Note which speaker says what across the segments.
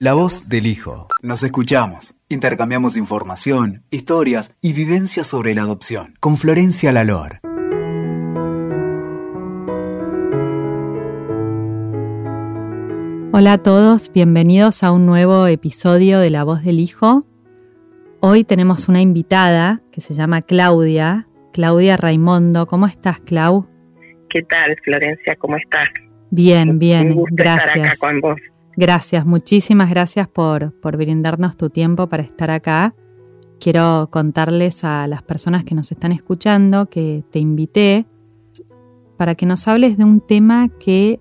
Speaker 1: La voz del hijo. Nos escuchamos. Intercambiamos información, historias y vivencias sobre la adopción. Con Florencia Lalor.
Speaker 2: Hola a todos, bienvenidos a un nuevo episodio de La voz del hijo. Hoy tenemos una invitada que se llama Claudia, Claudia Raimondo. ¿Cómo estás, Clau?
Speaker 3: ¿Qué tal, Florencia? ¿Cómo estás?
Speaker 2: Bien, bien,
Speaker 3: Un gusto
Speaker 2: gracias.
Speaker 3: Estar acá con vos.
Speaker 2: Gracias, muchísimas gracias por, por brindarnos tu tiempo para estar acá. Quiero contarles a las personas que nos están escuchando que te invité para que nos hables de un tema que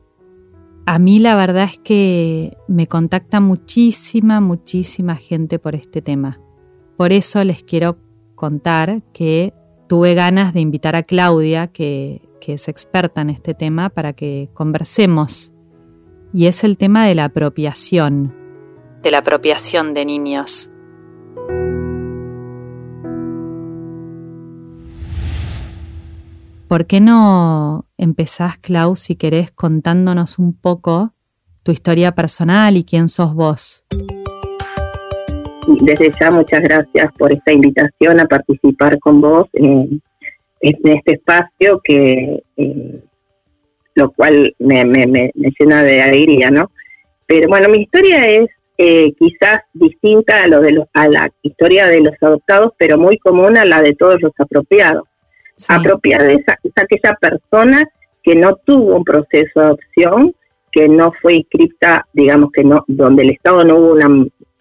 Speaker 2: a mí la verdad es que me contacta muchísima, muchísima gente por este tema. Por eso les quiero contar que tuve ganas de invitar a Claudia, que, que es experta en este tema, para que conversemos y es el tema de la apropiación, de la apropiación de niños. ¿Por qué no empezás, Klaus, si querés, contándonos un poco tu historia personal y quién sos vos?
Speaker 3: Desde ya muchas gracias por esta invitación a participar con vos en, en este espacio que eh, lo cual me, me, me, llena de alegría, ¿no? Pero bueno, mi historia es eh, quizás distinta a, lo de los, a la historia de los adoptados, pero muy común a la de todos los apropiados. Sí. Apropiada es, es aquella persona que no tuvo un proceso de adopción, que no fue inscripta, digamos que no, donde el Estado no hubo una,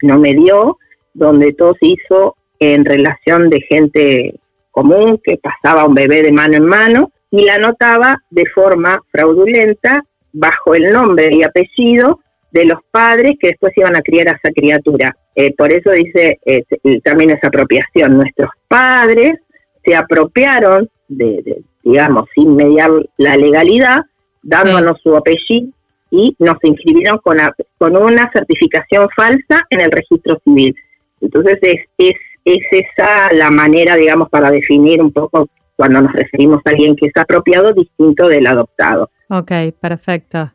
Speaker 3: no medió, donde todo se hizo en relación de gente común, que pasaba un bebé de mano en mano, y la anotaba de forma fraudulenta bajo el nombre y apellido de los padres que después iban a criar a esa criatura. Eh, por eso dice eh, también esa apropiación. Nuestros padres se apropiaron, de, de digamos, sin mediar la legalidad, dándonos sí. su apellido y nos inscribieron con, a, con una certificación falsa en el registro civil. Entonces es, es, es esa la manera, digamos, para definir un poco cuando nos referimos a alguien que es apropiado distinto del adoptado.
Speaker 2: Ok, perfecto.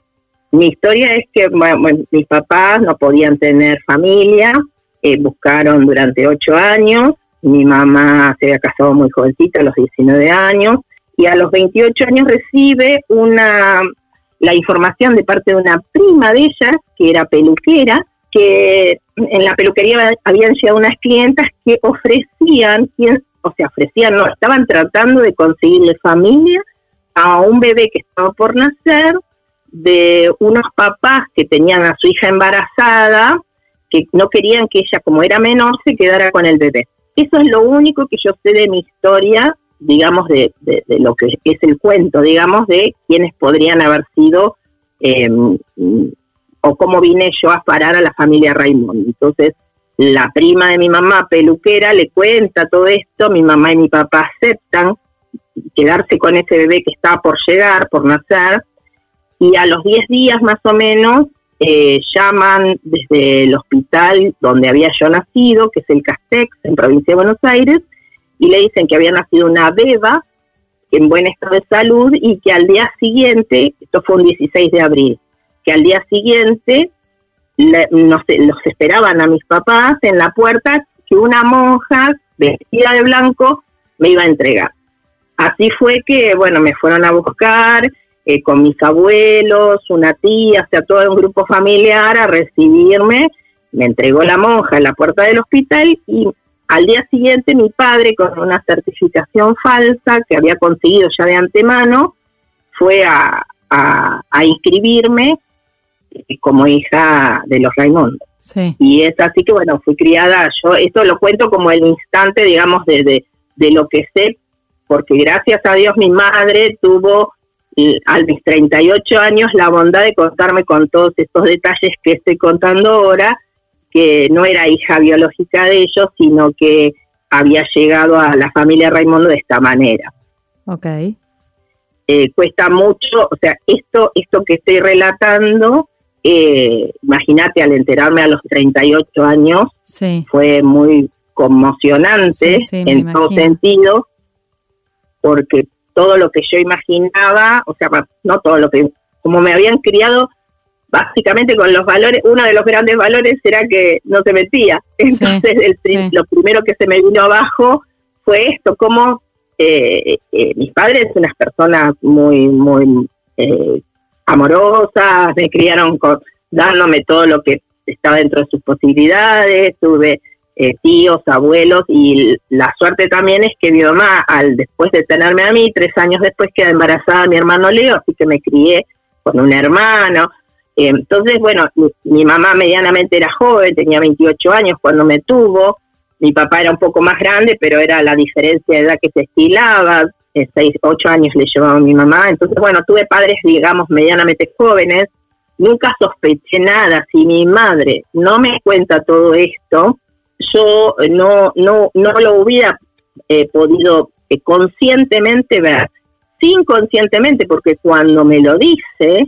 Speaker 3: Mi historia es que bueno, mis papás no podían tener familia, eh, buscaron durante ocho años, mi mamá se había casado muy jovencita a los 19 años y a los 28 años recibe una la información de parte de una prima de ella, que era peluquera, que en la peluquería habían llegado unas clientas que ofrecían, o sea, ofrecían, no, estaban tratando de conseguirle familia a un bebé que estaba por nacer, de unos papás que tenían a su hija embarazada, que no querían que ella, como era menor, se quedara con el bebé. Eso es lo único que yo sé de mi historia, digamos, de, de, de lo que es el cuento, digamos, de quienes podrían haber sido eh, o cómo vine yo a parar a la familia Raymond. Entonces, la prima de mi mamá, peluquera, le cuenta todo esto, mi mamá y mi papá aceptan quedarse con ese bebé que está por llegar, por nacer, y a los 10 días más o menos eh, llaman desde el hospital donde había yo nacido, que es el Castex, en provincia de Buenos Aires, y le dicen que había nacido una beba en buen estado de salud y que al día siguiente, esto fue un 16 de abril, que al día siguiente le, no sé, los esperaban a mis papás en la puerta que una monja vestida de blanco me iba a entregar. Así fue que, bueno, me fueron a buscar eh, con mis abuelos, una tía, o sea, todo un grupo familiar a recibirme. Me entregó la monja en la puerta del hospital y al día siguiente mi padre, con una certificación falsa que había conseguido ya de antemano, fue a, a inscribirme como hija de los Raimundo.
Speaker 2: Sí.
Speaker 3: Y es así que, bueno, fui criada, yo esto lo cuento como el instante, digamos, de, de, de lo que sé, porque gracias a Dios mi madre tuvo a mis 38 años la bondad de contarme con todos estos detalles que estoy contando ahora, que no era hija biológica de ellos, sino que había llegado a la familia Raimundo de esta manera.
Speaker 2: Ok.
Speaker 3: Eh, cuesta mucho, o sea, esto, esto que estoy relatando, eh, imagínate al enterarme a los 38 años,
Speaker 2: sí.
Speaker 3: fue muy conmocionante
Speaker 2: sí, sí,
Speaker 3: en todo sentido, porque todo lo que yo imaginaba, o sea, no todo lo que, como me habían criado, básicamente con los valores, uno de los grandes valores era que no se metía. Entonces, lo primero que se me vino abajo fue esto, como eh, eh, mis padres, unas personas muy, muy eh, amorosas, me criaron con, dándome todo lo que estaba dentro de sus posibilidades, tuve eh, tíos, abuelos y la suerte también es que mi mamá, al después de tenerme a mí, tres años después queda embarazada mi hermano Leo, así que me crié con un hermano. Eh, entonces, bueno, mi, mamá medianamente era joven, tenía 28 años cuando me tuvo, mi papá era un poco más grande, pero era la diferencia de edad que se estilaba, eh, seis, ocho años le llevaba a mi mamá, entonces, bueno, tuve padres, digamos, medianamente jóvenes, nunca sospeché nada, si mi madre no me cuenta todo esto, yo no, no, no lo hubiera eh, podido eh, conscientemente ver, sin conscientemente, porque cuando me lo dice,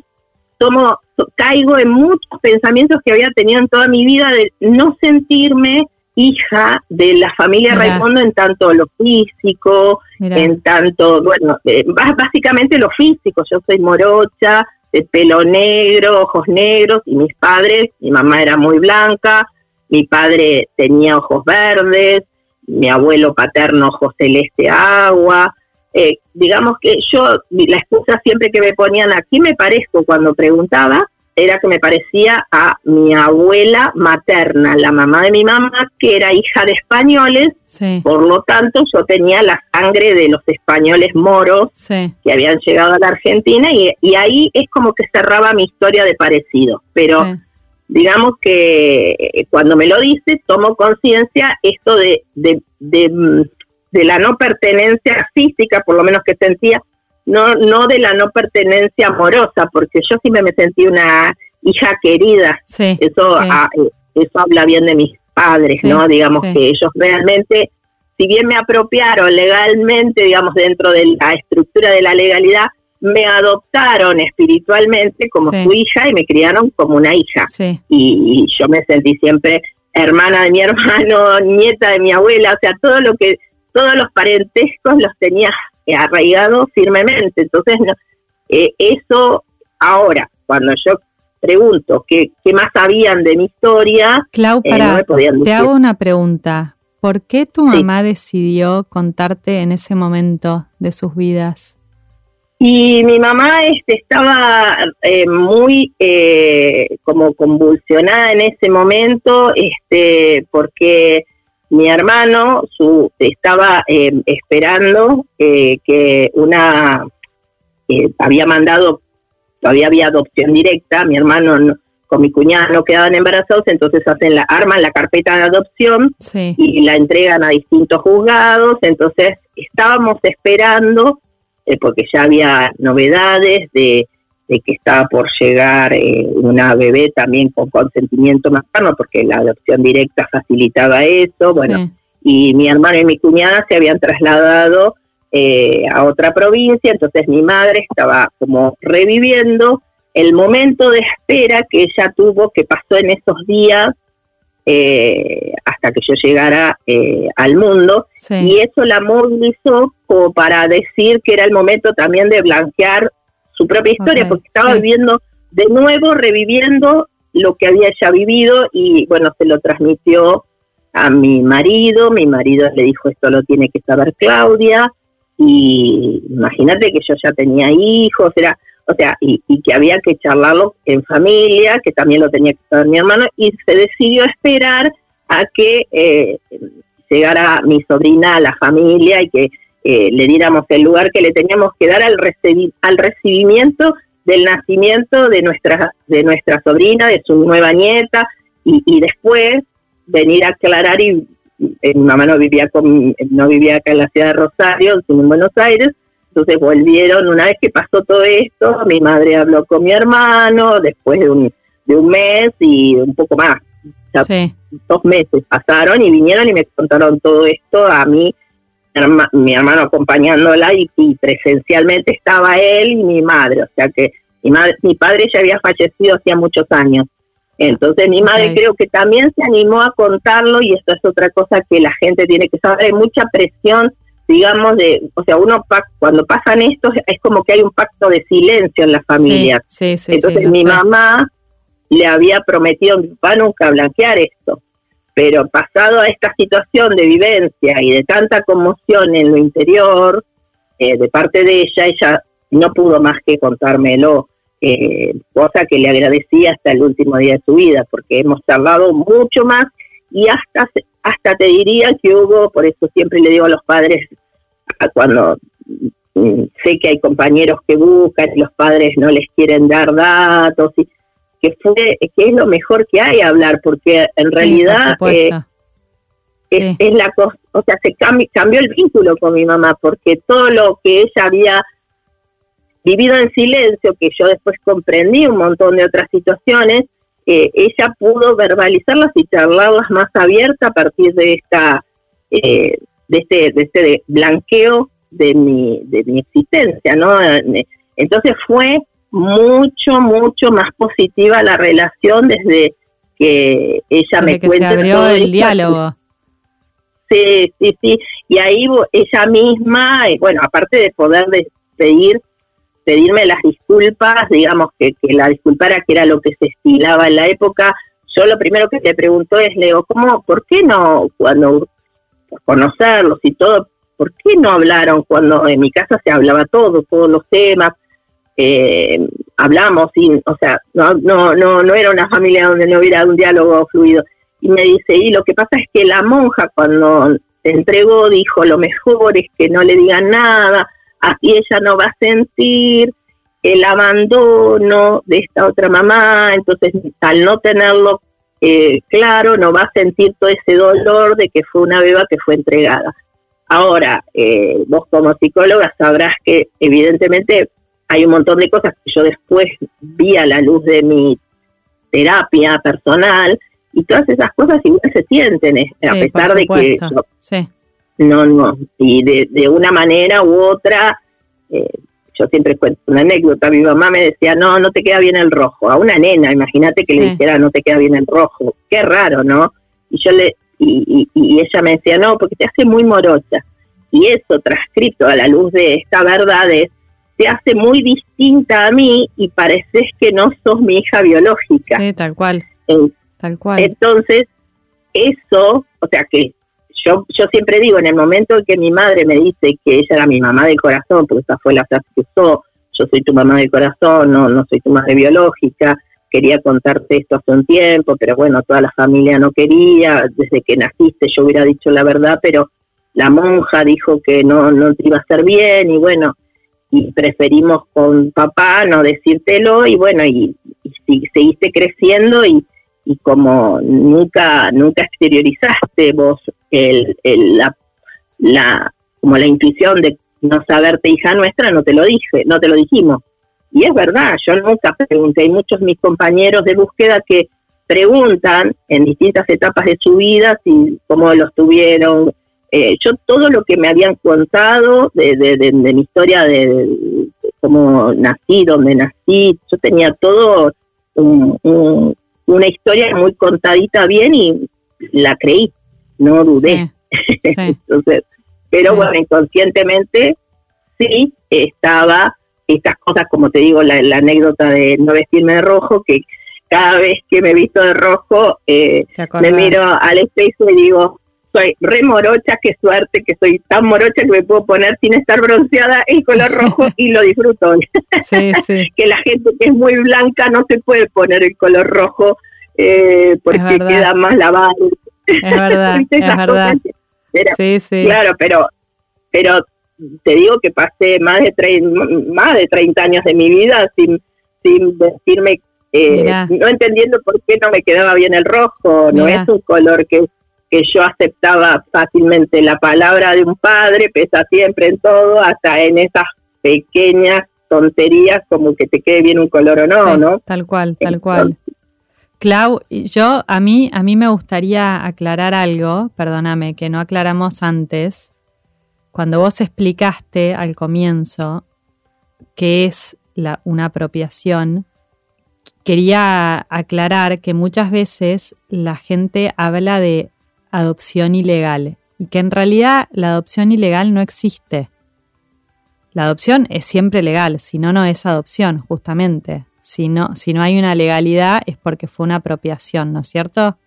Speaker 3: tomo, caigo en muchos pensamientos que había tenido en toda mi vida de no sentirme hija de la familia Raimundo en tanto lo físico, en tanto, bueno, eh, básicamente lo físico, yo soy morocha, de pelo negro, ojos negros, y mis padres, mi mamá era muy blanca, mi padre tenía ojos verdes, mi abuelo paterno ojos celeste agua. Eh, digamos que yo, la excusa siempre que me ponían aquí me parezco cuando preguntaba, era que me parecía a mi abuela materna, la mamá de mi mamá, que era hija de españoles, por lo tanto yo tenía la sangre de los españoles moros que habían llegado a la Argentina y, ahí es como que cerraba mi historia de parecido, pero digamos que eh, cuando me lo dice tomo conciencia esto de, de, de, mm, de la no pertenencia física, por lo menos que sentía, no, no de la no pertenencia amorosa, porque yo sí me sentí una hija querida. eso, ah, eh, eso habla bien de mis padres, ¿no? Digamos que ellos realmente, si bien me apropiaron legalmente, digamos, dentro de la estructura de la legalidad, me adoptaron espiritualmente como su hija y me criaron como una hija. Y, y, yo me sentí siempre hermana de mi hermano, nieta de mi abuela, o sea, todo lo que, todos los parentescos los tenía arraigado firmemente. Entonces, eh, eso ahora, cuando yo pregunto qué, qué más sabían de mi historia,
Speaker 2: Clau, eh, te hago una pregunta. ¿Por qué tu mamá decidió contarte en ese momento de sus vidas?
Speaker 3: Y mi mamá este, estaba eh, muy como convulsionada en ese momento, este, porque mi hermano su, estaba eh, esperando eh, que una, eh, había mandado, todavía había adopción directa, mi hermano con mi cuñada no quedaban embarazados, entonces hacen la, arman la carpeta de adopción y la entregan a distintos juzgados, entonces estábamos esperando, porque ya había novedades de de que estaba por llegar eh, una bebé también con consentimiento materno, porque la adopción directa facilitaba eso, bueno, y mi hermano y mi cuñada se habían trasladado eh, a otra provincia, entonces mi madre estaba como reviviendo el momento de espera que ella tuvo, que pasó en esos días eh, hasta que yo llegara al mundo, y eso la movilizó como para decir que era el momento también de blanquear su propia historia, porque estaba viviendo de nuevo, reviviendo lo que había ya vivido y bueno, se lo transmitió a mi marido, mi marido le dijo esto lo tiene que saber Claudia y imagínate que yo ya tenía hijos, era, o sea, y, que había que charlarlo en familia, que también lo tenía que saber mi hermano y se decidió esperar a que eh, llegara mi sobrina a la familia y que eh, le diéramos el lugar que le teníamos que dar al, al recibimiento del nacimiento de nuestra, de nuestra sobrina, de su nueva nieta, y, después venir a aclarar y mi mamá no vivía con, no vivía acá en la ciudad de Rosario, sino en Buenos Aires, entonces volvieron, una vez que pasó todo esto, mi madre habló con mi hermano, después de un, de un mes y un poco más, dos meses pasaron y vinieron y me contaron todo esto a mí mi hermano acompañándola y, presencialmente estaba él y mi madre, o sea que mi, madre, mi padre ya había fallecido hacía muchos años. Entonces mi madre creo que también se animó a contarlo y esto es otra cosa que la gente tiene que saber, hay mucha presión, digamos, de, o sea, uno cuando pasan esto es como que hay un pacto de silencio en la familia. Entonces mi mamá le había prometido a mi papá nunca blanquear esto. Pero pasado a esta situación de vivencia y de tanta conmoción en lo interior, eh, de parte de ella, ella no pudo más que contármelo, eh, cosa que le agradecía hasta el último día de su vida, porque hemos tardado mucho más y hasta, hasta te diría que hubo, por eso siempre le digo a los padres, cuando mm, sé que hay compañeros que buscan y los padres no les quieren dar datos, y, que fue que es lo mejor que hay hablar, porque en realidad eh, es, la cosa, o sea, se cambió el vínculo con mi mamá, porque todo lo que ella había vivido en silencio, que yo después comprendí un montón de otras situaciones, eh, ella pudo verbalizarlas y charlarlas más abierta a partir de esta eh, de este de este blanqueo de mi de mi existencia no entonces fue mucho mucho más positiva la relación desde que ella me
Speaker 2: que se abrió el diálogo.
Speaker 3: Sí sí sí. Y ahí ella misma bueno aparte de poder pedir pedirme las disculpas, digamos que, que la disculpara, que era lo que se estilaba en la época, yo lo primero que te pregunto es, Leo, ¿cómo, por qué no, cuando, conocerlos y todo, por qué no hablaron cuando en mi casa se hablaba todo, todos los temas, eh, hablamos, y, o sea, no, no, no, no era una familia donde no hubiera un diálogo fluido. Y me dice, y lo que pasa es que la monja cuando se entregó dijo, lo mejor es que no le digan nada, así ella no va a sentir el abandono de esta otra mamá, entonces al no tenerlo eh, claro, no va a sentir todo ese dolor de que fue una beba que fue entregada. Ahora, eh, vos como psicóloga sabrás que evidentemente hay un montón de cosas que yo después vi a la luz de mi terapia personal y todas esas cosas igual se sienten, eh, a pesar de que sí. No, no. Y de, de una manera u otra, eh, yo siempre cuento una anécdota. Mi mamá me decía, no, no te queda bien el rojo. A una nena, imagínate que le dijera, no te queda bien el rojo. Qué raro, ¿no? Y yo le y, y, ella me decía, no, porque te hace muy morocha. Y eso, transcrito a la luz de esta verdad, es, te hace muy distinta a mí y pareces que no sos mi hija biológica.
Speaker 2: Sí, tal cual. tal cual.
Speaker 3: Entonces, eso, o sea, que yo, yo siempre digo, en el momento en que mi madre me dice que ella era mi mamá del corazón, porque esa fue la frase que usó, yo soy tu mamá del corazón, no, no soy tu madre biológica, quería contarte esto hace un tiempo, pero bueno, toda la familia no quería, desde que naciste yo hubiera dicho la verdad, pero la monja dijo que no, no te iba a hacer bien y bueno, y preferimos con papá no decírtelo y bueno, y, y seguiste creciendo y, como nunca nunca exteriorizaste vos el, la, la como la intuición de no saberte hija nuestra no te lo dije no te lo dijimos. Y es verdad yo nunca pregunté hay muchos mis compañeros de búsqueda que preguntan en distintas etapas de su vida si cómo los tuvieron eh, yo todo lo que me habían contado de, de, mi historia de, cómo nací dónde nací yo tenía todo un una historia muy contadita bien y la creí, no dudé. Entonces, pero bueno, inconscientemente sí estaba estas cosas, como te digo, la, anécdota de no vestirme de rojo, que cada vez que me visto de rojo, eh, me miro al espejo y digo, soy re morocha, qué suerte que soy tan morocha que me puedo poner sin estar bronceada en color rojo y lo disfruto. Sí, sí. que la gente que es muy blanca no se puede poner el color rojo eh, porque queda más lavado.
Speaker 2: Es verdad, es verdad. sí, sí.
Speaker 3: Claro, pero, pero te digo que pasé más de, más de 30 años de mi vida sin, sin vestirme, eh, no entendiendo por qué no me quedaba bien el rojo, no es un color que que yo aceptaba fácilmente la palabra de un padre, pesa siempre en todo, hasta en esas pequeñas tonterías como que te quede bien un color o no, ¿no?
Speaker 2: Tal cual, tal cual. Clau, yo a mí a mí me gustaría aclarar algo, perdóname, que no aclaramos antes. Cuando vos explicaste al comienzo qué es la, una apropiación, quería aclarar que muchas veces la gente habla de adopción ilegal y que en realidad la adopción ilegal no existe. La adopción es siempre legal, si no, no es adopción, justamente. si no, si no hay una legalidad es porque fue una apropiación, ¿no es cierto?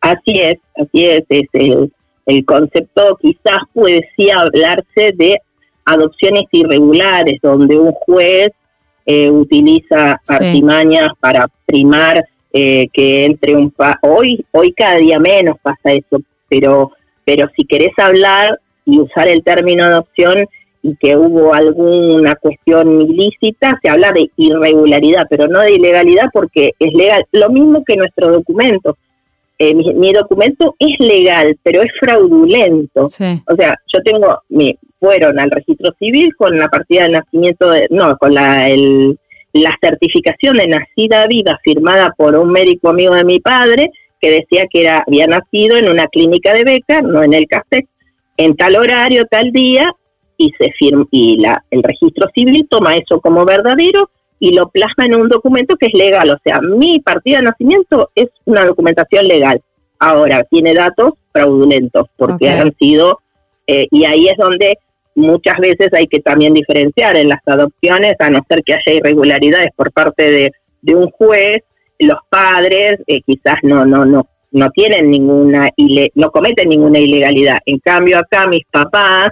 Speaker 3: Así es, así es, es el, el concepto quizás puede sí hablarse de adopciones irregulares, donde un juez eh, utiliza artimañas para primar eh, que entre un pa hoy hoy cada día menos pasa eso, pero pero si querés hablar y usar el término adopción y que hubo alguna cuestión ilícita, se habla de irregularidad, pero no de ilegalidad porque es legal. Lo mismo que nuestro documento. Eh, mi, documento es legal, pero es fraudulento. O sea, yo tengo, me fueron al registro civil con la partida de nacimiento, de, no, con la, el, la certificación de nacida viva firmada por un médico amigo de mi padre que decía que era, había nacido en una clínica de beca, no en el CASTEC, en tal horario, tal día, y se firma, y la, el registro civil toma eso como verdadero y lo plasma en un documento que es legal. O sea, mi partida de nacimiento es una documentación legal. Ahora, tiene datos fraudulentos porque han sido, eh, y ahí es donde muchas veces hay que también diferenciar en las adopciones, a no ser que haya irregularidades por parte de, de un juez, los padres eh, quizás no, no, no, no tienen ninguna, no cometen ninguna ilegalidad. En cambio, acá mis papás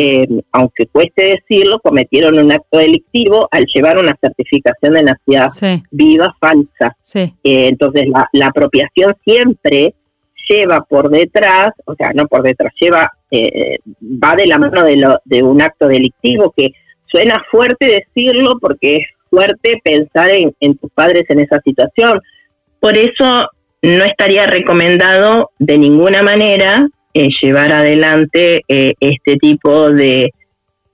Speaker 3: eh, aunque cueste decirlo, cometieron un acto delictivo al llevar una certificación de nacida viva falsa. Eh, entonces, la, apropiación siempre lleva por detrás, o sea, no por detrás, lleva, eh, va de la mano de, lo, de un acto delictivo que suena fuerte decirlo porque es fuerte pensar en, tus padres en esa situación. Por eso no estaría recomendado de ninguna manera eh, llevar adelante eh, este tipo de,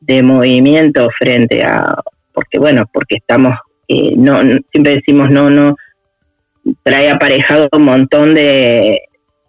Speaker 3: de movimiento frente a, porque bueno, porque estamos, no siempre decimos no, no, trae aparejado un montón de,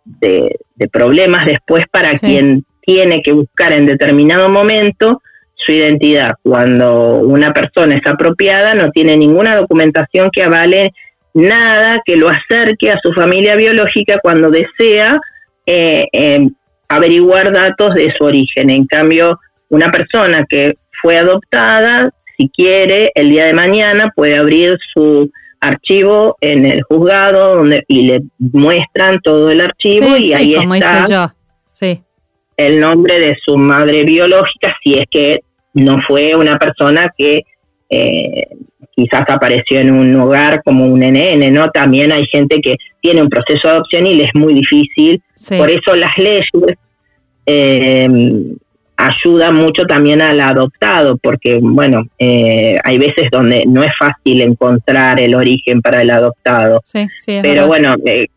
Speaker 3: de, problemas después para quien tiene que buscar en determinado momento su identidad. Cuando una persona es apropiada, no tiene ninguna documentación que avale nada que lo acerque a su familia biológica cuando desea eh, em, averiguar datos de su origen. En cambio, una persona que fue adoptada, si quiere, el día de mañana puede abrir su archivo en el juzgado donde y le muestran todo el archivo y ahí está yo. Sí. el nombre de su madre biológica si es que no fue una persona que eh, quizás apareció en un hogar como un NN, ¿no? También hay gente que tiene un proceso de adopción y le es muy difícil. Por eso las leyes eh, ayudan mucho también al adoptado, porque, bueno, eh, hay veces donde no es fácil encontrar el origen para el adoptado. Sí, sí, Pero bueno, eh,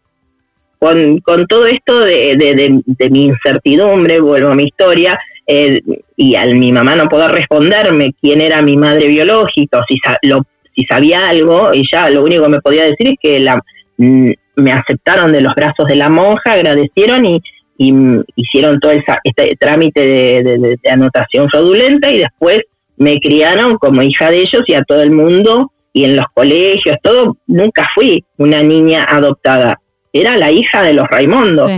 Speaker 3: con, con, todo esto de, de, mi incertidumbre, vuelvo a mi historia, eh, y al mi mamá no poder responderme quién era mi madre biológica o si, lo, si sabía algo, ella lo único que me podía decir es que la, mm, me aceptaron de los brazos de la monja, agradecieron y, hicieron todo este trámite de, anotación fraudulenta y después me criaron como hija de ellos y a todo el mundo y en los colegios, todo, nunca fui una niña adoptada, era la hija de los Raimondos.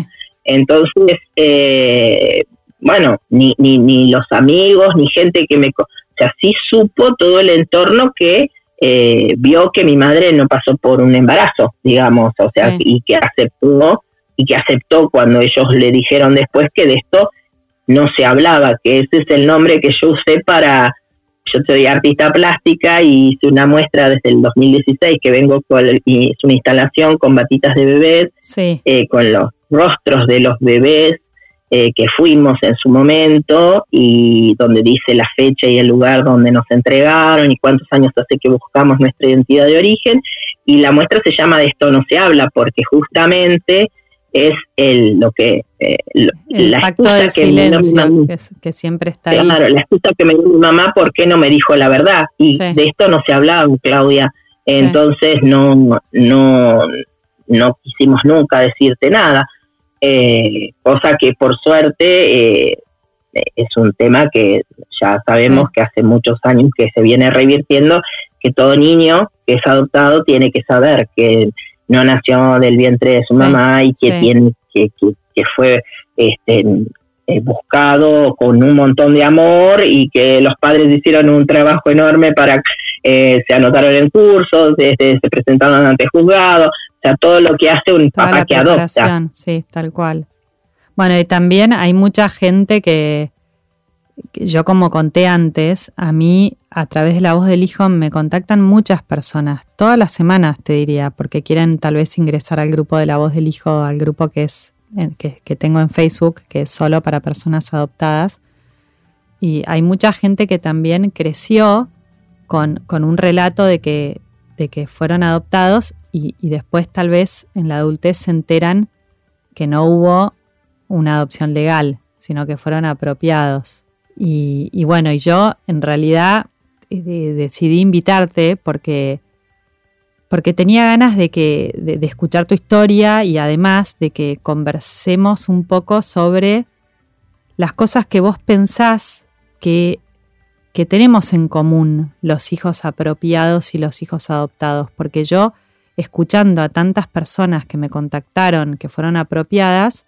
Speaker 3: Entonces, eh, bueno, ni, ni, ni los amigos, ni gente que me... O sea, sí supo todo el entorno que eh, vio que mi madre no pasó por un embarazo, digamos, o sea, y que aceptó, y que aceptó cuando ellos le dijeron después que de esto no se hablaba, que ese es el nombre que yo usé para, yo soy artista plástica y hice una muestra desde el 2016 que vengo con, y es una instalación con batitas de bebés, eh, con los rostros de los bebés eh, que fuimos en su momento y donde dice la fecha y el lugar donde nos entregaron y cuántos años hace que buscamos nuestra identidad de origen. Y la muestra se llama De esto no se habla porque justamente es el lo que
Speaker 2: eh, el la pacto que silencio que, siempre está
Speaker 3: claro, la excusa que me dio mi mamá por qué no me dijo la verdad y de esto no se hablaba Claudia. Entonces no no no quisimos nunca decirte nada. Eh, cosa que por suerte eh, es un tema que ya sabemos que hace muchos años que se viene revirtiendo, que todo niño que es adoptado tiene que saber que no nació del vientre de su mamá y que tiene que, que, fue este, buscado con un montón de amor y que los padres hicieron un trabajo enorme para eh, se anotaron en cursos, se, se presentaron ante juzgados, o sea, todo lo que hace un papá que adopta.
Speaker 2: Sí, tal cual. Bueno, y también hay mucha gente que, yo como conté antes, a mí a través de la voz del hijo me contactan muchas personas, todas las semanas te diría, porque quieren tal vez ingresar al grupo de la voz del hijo, al grupo que es que, tengo en Facebook, que es solo para personas adoptadas. Y hay mucha gente que también creció con, con un relato de que, de que fueron adoptados y después tal vez en la adultez se enteran que no hubo una adopción legal, sino que fueron apropiados. Y, bueno, y yo en realidad eh, decidí invitarte porque, porque tenía ganas de, que, de, escuchar tu historia y además de que conversemos un poco sobre las cosas que vos pensás que, que tenemos en común los hijos apropiados y los hijos adoptados. Porque yo, escuchando a tantas personas que me contactaron que fueron apropiadas,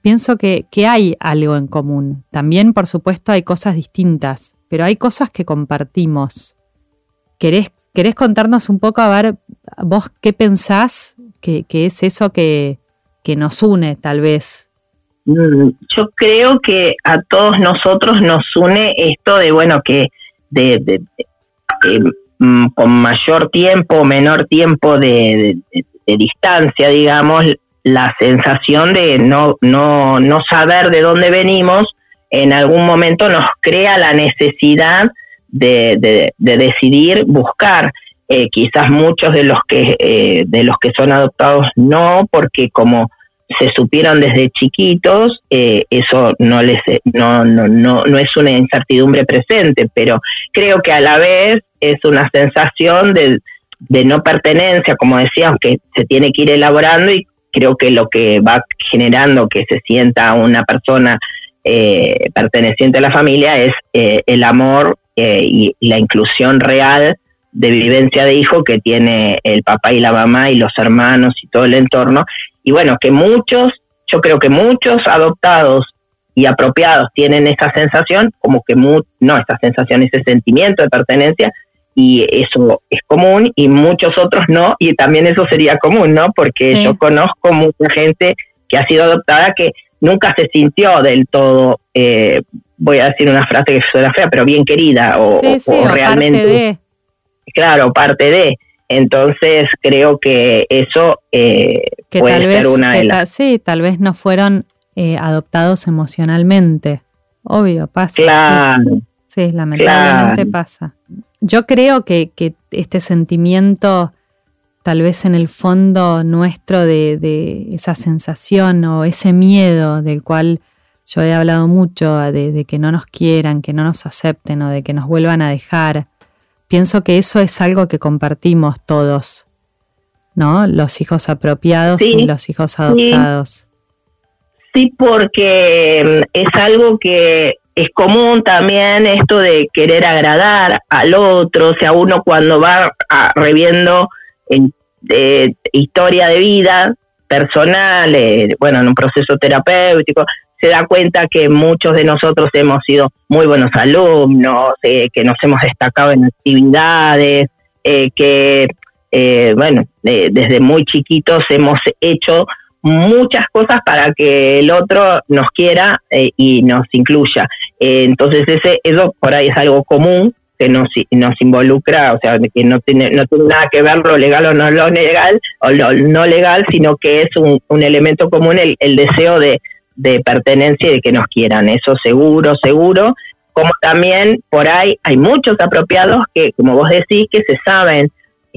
Speaker 2: pienso que, hay algo en común. También, por supuesto, hay cosas distintas, pero hay cosas que compartimos. ¿Querés, querés contarnos un poco, a ver, vos qué pensás que, es eso que, nos une, tal vez?
Speaker 3: Mm, yo creo que a todos nosotros nos une esto de, bueno, que de, mm, con mayor tiempo o menor tiempo de, distancia, digamos, la sensación de no, no, no saber de dónde venimos, en algún momento nos crea la necesidad de, de, decidir buscar. Eh, quizás muchos de los que eh, de los que son adoptados no, porque como se supieron desde chiquitos, eh, eso no les no, no, no, no es una incertidumbre presente, pero creo que a la vez es una sensación de, de no pertenencia, como decía, aunque se tiene que ir elaborando y creo que lo que va generando que se sienta una persona eh, perteneciente a la familia es eh, el amor eh, y, la inclusión real de vivencia de hijo que tiene el papá y la mamá y los hermanos y todo el entorno. Y bueno, que muchos, yo creo que muchos adoptados y apropiados tienen esa sensación, como que no esa sensación, ese sentimiento de pertenencia, y eso es común y muchos otros no, y también eso sería común, ¿no? Porque yo conozco mucha gente que ha sido adoptada que nunca se sintió del todo, eh, voy a decir una frase que suena fea, pero bien querida o, realmente... Parte de. Claro, parte de. Entonces creo que eso eh, puede ser una de las...
Speaker 2: Sí, tal vez no fueron eh, adoptados emocionalmente. Obvio, pasa.
Speaker 3: Claro.
Speaker 2: Sí, lamentablemente pasa. Yo creo que, este sentimiento, tal vez en el fondo nuestro de, esa sensación o ese miedo del cual yo he hablado mucho, de, que no nos quieran, que no nos acepten o de que nos vuelvan a dejar, pienso que eso es algo que compartimos todos, ¿no? Los hijos apropiados y los hijos adoptados.
Speaker 3: sí, porque mm, es algo que es común también esto de querer agradar al otro, o sea, uno cuando va reviendo en, historia de vida personal, eh, bueno, en un proceso terapéutico, se da cuenta que muchos de nosotros hemos sido muy buenos alumnos, eh, que nos hemos destacado en actividades, eh, que, bueno, desde muy chiquitos hemos hecho muchas cosas para que el otro nos quiera eh, y nos incluya. Eh, entonces ese eso por ahí es algo común que nos, nos involucra, o sea, que no tiene, no tiene nada que ver lo legal o no lo legal, o lo no legal, sino que es un, un elemento común el, el deseo de, de pertenencia y de que nos quieran, eso seguro, seguro, como también por ahí hay muchos apropiados que, como vos decís, que se saben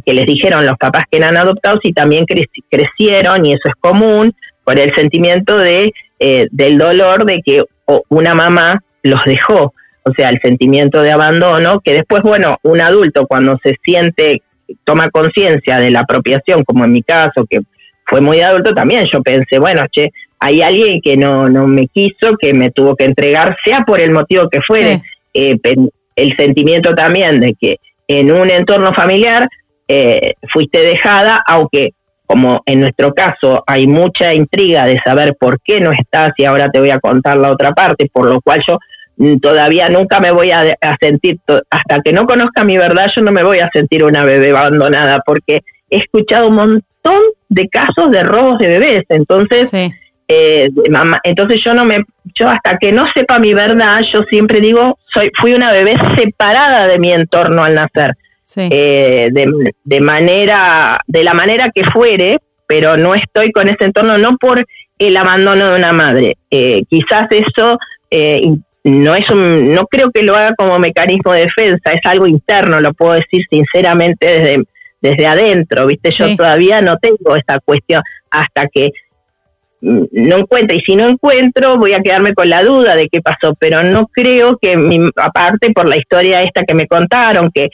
Speaker 3: que les dijeron los papás que eran adoptados y también crecieron, y eso es común, por el sentimiento de eh, del dolor de que una mamá los dejó, o sea, el sentimiento de abandono, que después, bueno, un adulto cuando se siente, toma conciencia de la apropiación, como en mi caso, que fue muy adulto, también yo pensé, bueno, che, hay alguien que no, no me quiso, que me tuvo que entregar, sea por el motivo que fuere, eh, el sentimiento también de que en un entorno familiar eh, fuiste dejada, aunque como en nuestro caso hay mucha intriga de saber por qué no estás y ahora te voy a contar la otra parte, por lo cual yo mm, todavía nunca me voy a, sentir, hasta que no conozca mi verdad, yo no me voy a sentir una bebé abandonada, porque he escuchado un montón de casos de robos de bebés, entonces... Eh, mamá, entonces yo no me, yo hasta que no sepa mi verdad, yo siempre digo, soy, fui una bebé separada de mi entorno al nacer. Eh, de, manera, de la manera que fuere, pero no estoy con ese entorno, no por el abandono de una madre. Eh, quizás eso eh, no es un, no creo que lo haga como mecanismo de defensa, es algo interno, lo puedo decir sinceramente desde, desde adentro, viste, yo todavía no tengo esa cuestión hasta que mm, no encuentre, y si no encuentro voy a quedarme con la duda de qué pasó, pero no creo que, mi, aparte por la historia esta que me contaron, que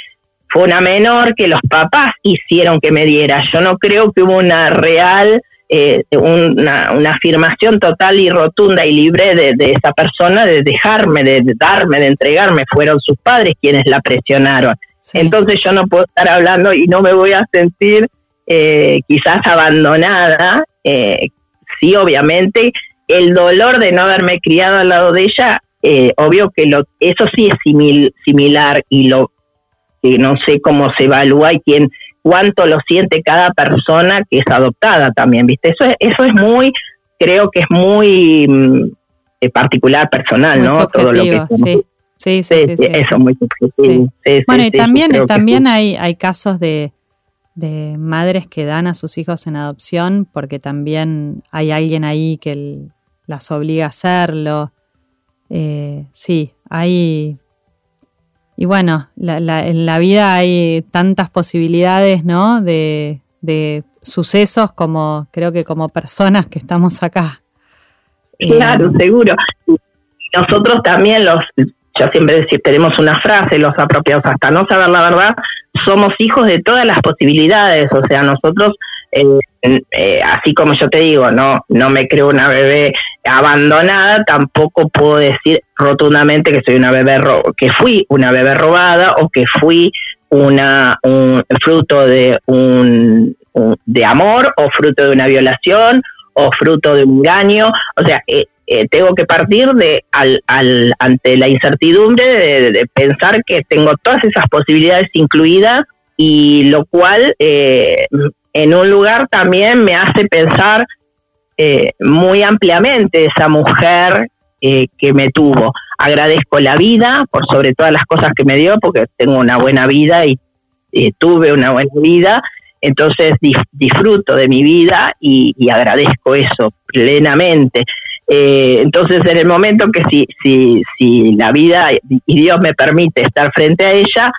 Speaker 3: fue una menor que los papás hicieron que me diera. Yo no creo que hubo una real, eh, una, una, afirmación total y rotunda y libre de, esa persona de dejarme, de, darme, de entregarme. Fueron sus padres quienes la presionaron. Entonces yo no puedo estar hablando y no me voy a sentir eh, quizás abandonada. Eh, sí, obviamente, el dolor de no haberme criado al lado de ella, obvio que lo, eso sí es similar y lo que no sé cómo se evalúa y quién, cuánto lo siente cada persona que es adoptada también, ¿viste? Eso es, eso es muy, creo que es muy mm, eh, particular, personal, ¿no?
Speaker 2: Todo lo que sí. Sí, sí, sí,
Speaker 3: Eso es muy subjetivo.
Speaker 2: bueno, y también, también hay, hay casos de, de madres que dan a sus hijos en adopción porque también hay alguien ahí que las obliga a hacerlo. Eh, sí, hay, y bueno, en la vida hay tantas posibilidades, ¿no? De, sucesos como creo que como personas que estamos acá.
Speaker 3: Claro, eh, seguro. Nosotros también los, yo siempre decir, tenemos una frase, los apropiados hasta no saber la verdad, somos hijos de todas las posibilidades, o sea, nosotros eh, eh, así como yo te digo, no, no me creo una bebé abandonada, tampoco puedo decir rotundamente que soy una bebé que fui una bebé robada o que fui una un fruto de un, de amor o fruto de una violación o fruto de un engaño, o sea, eh, tengo que partir de al, al ante la incertidumbre de, pensar que tengo todas esas posibilidades incluidas y lo cual eh, en un lugar también me hace pensar eh, muy ampliamente esa mujer eh, que me tuvo. Agradezco la vida por sobre todas las cosas que me dio, porque tengo una buena vida y tuve una buena vida, entonces disfruto de mi vida y, agradezco eso plenamente. Eh, entonces, en el momento que si, si, si la vida y Dios me permite estar frente a ella,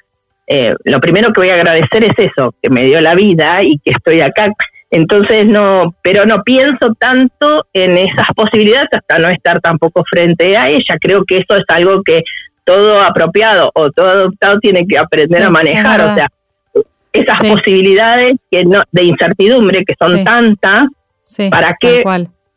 Speaker 3: eh, lo primero que voy a agradecer es eso, que me dio la vida y que estoy acá. Entonces no, pero no pienso tanto en esas posibilidades hasta no estar tampoco frente a ella. Creo que eso es algo que todo apropiado o todo adoptado tiene que aprender a manejar. O sea, esas posibilidades que no, de incertidumbre que son tantas, ¿para qué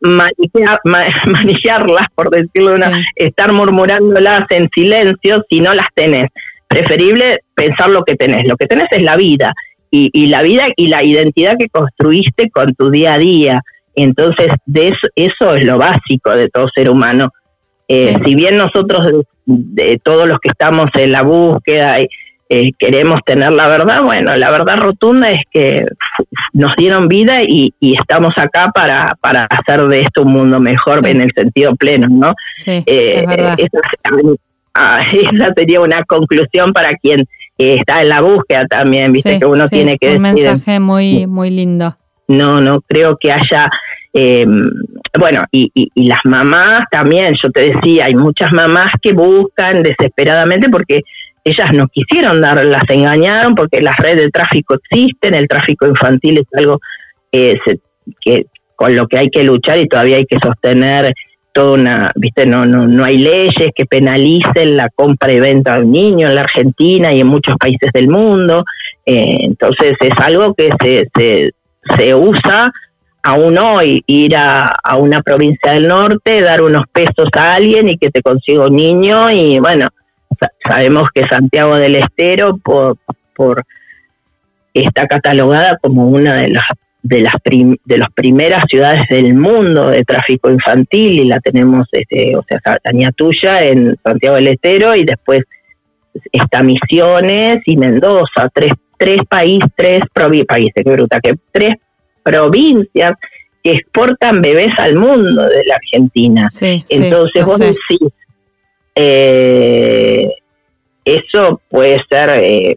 Speaker 3: manejarlas, por decirlo una, estar murmurándolas en silencio si no las tenés? Preferible pensar lo que tenés. Lo que tenés es la vida y, la vida y la identidad que construiste con tu día a día. Entonces, de eso, eso es lo básico de todo ser humano. Eh, si bien nosotros, de, todos los que estamos en la búsqueda, eh, queremos tener la verdad, bueno, la verdad rotunda es que nos dieron vida y, estamos acá para, para hacer de esto un mundo mejor en el sentido pleno, ¿no?
Speaker 2: Sí, eh, es verdad.
Speaker 3: Ah, esa sería una conclusión para quien eh, está en la búsqueda también, viste que uno tiene que
Speaker 2: un mensaje muy muy lindo.
Speaker 3: No, no creo que haya em, bueno, y, y, las mamás también, yo te decía, hay muchas mamás que buscan desesperadamente porque ellas no quisieron dar, las engañaron porque las redes de tráfico existen, el tráfico infantil es algo que con lo que hay que luchar y todavía hay que sostener toda una, viste, no, no, no hay leyes que penalicen la compra y venta de un niño en la Argentina y en muchos países del mundo. Eh, entonces es algo que se, se, se usa aún hoy, ir a, a, una provincia del norte, dar unos pesos a alguien y que te consiga un niño y bueno, sabemos que Santiago del Estero por, por está catalogada como una de las de las de las primeras ciudades del mundo de tráfico infantil y la tenemos, este, o sea, Tuya en Santiago del Estero y después está Misiones y Mendoza, tres, tres países, tres países, qué bruta, que tres provincias que exportan bebés al mundo de la Argentina. Entonces vos decís, eh, eso puede ser eh,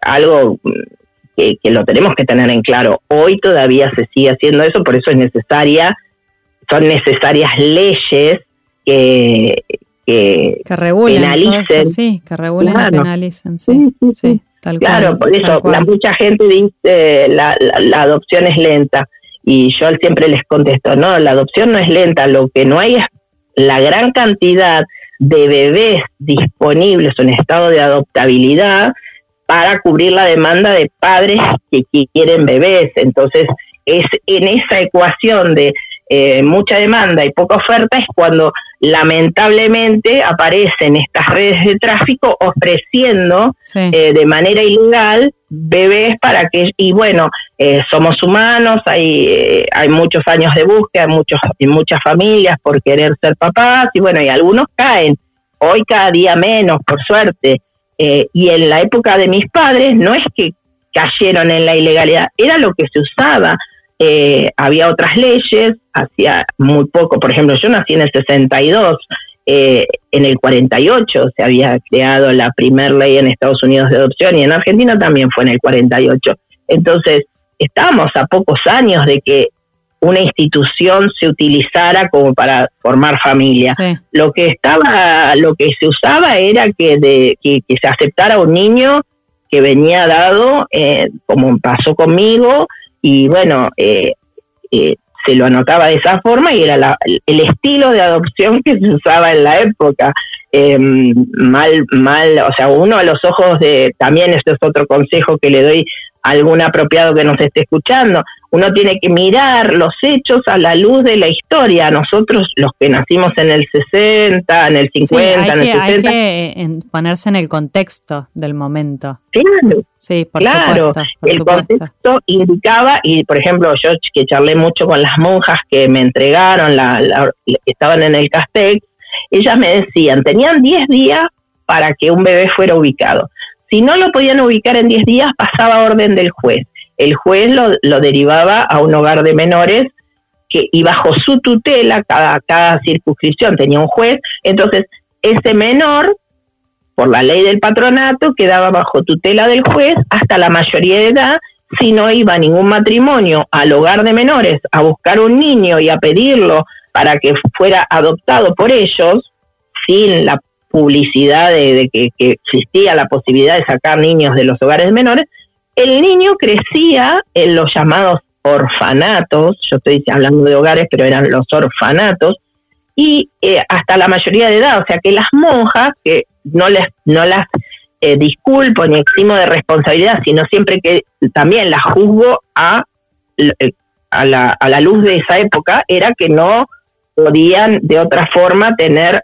Speaker 3: algo que, lo tenemos que tener en claro. Hoy todavía se sigue haciendo eso, por eso es necesaria, son necesarias leyes que, que,
Speaker 2: penalicen. sí, que regulen y penalicen, sí, sí,
Speaker 3: Claro, por eso la, mucha gente dice la, la adopción es lenta y yo siempre les contesto, no, la adopción no es lenta, lo que no hay es la gran cantidad de bebés disponibles en estado de adoptabilidad para cubrir la demanda de padres que quieren bebés. Entonces, es en esa ecuación de eh, mucha demanda y poca oferta es cuando lamentablemente aparecen estas redes de tráfico ofreciendo eh, de manera ilegal bebés para que y bueno eh, somos humanos hay hay muchos años de búsqueda muchos muchas familias por querer ser papás y bueno y algunos caen hoy cada día menos por suerte y en la época de mis padres no es que cayeron en la ilegalidad era lo que se usaba eh, había otras leyes, hacía muy poco, por ejemplo, yo nací en el 62, eh, en el 48 se había creado la primera ley en Estados Unidos de adopción y en Argentina también fue en el 48. Entonces, estábamos a pocos años de que una institución se utilizara como para formar familia. Lo que estaba, lo que se usaba era que, de, que, se aceptara un niño que venía dado, eh, como pasó conmigo, y bueno, eh, eh, se lo anotaba de esa forma y era el estilo de adopción que se usaba en la época. Em, mal, mal, o sea, uno a los ojos de, también esto es otro consejo que le doy a algún apropiado que nos esté escuchando, uno tiene que mirar los hechos a la luz de la historia. Nosotros, los que nacimos en el 60, en el 50, en el 60. Hay
Speaker 2: que ponerse en el contexto del momento.
Speaker 3: Claro. Sí, por claro. el contexto indicaba, y por ejemplo, yo que charlé mucho con las monjas que me entregaron, la, que estaban en el Castex, ellas me decían, tenían 10 días para que un bebé fuera ubicado. Si no lo podían ubicar en 10 días, pasaba orden del juez el juez lo, derivaba a un hogar de menores que, y bajo su tutela, cada, circunscripción tenía un juez, entonces ese menor, por la ley del patronato, quedaba bajo tutela del juez hasta la mayoría de edad, si no iba ningún matrimonio al hogar de menores a buscar un niño y a pedirlo para que fuera adoptado por ellos, sin la publicidad de, que, que, existía la posibilidad de sacar niños de los hogares menores, el niño crecía en los llamados orfanatos, yo estoy hablando de hogares, pero eran los orfanatos, y eh, hasta la mayoría de edad, o sea que las monjas, que no, les, no las eh, disculpo ni eximo de responsabilidad, sino siempre que también las juzgo a, eh, a, la, a la luz de esa época, era que no podían de otra forma tener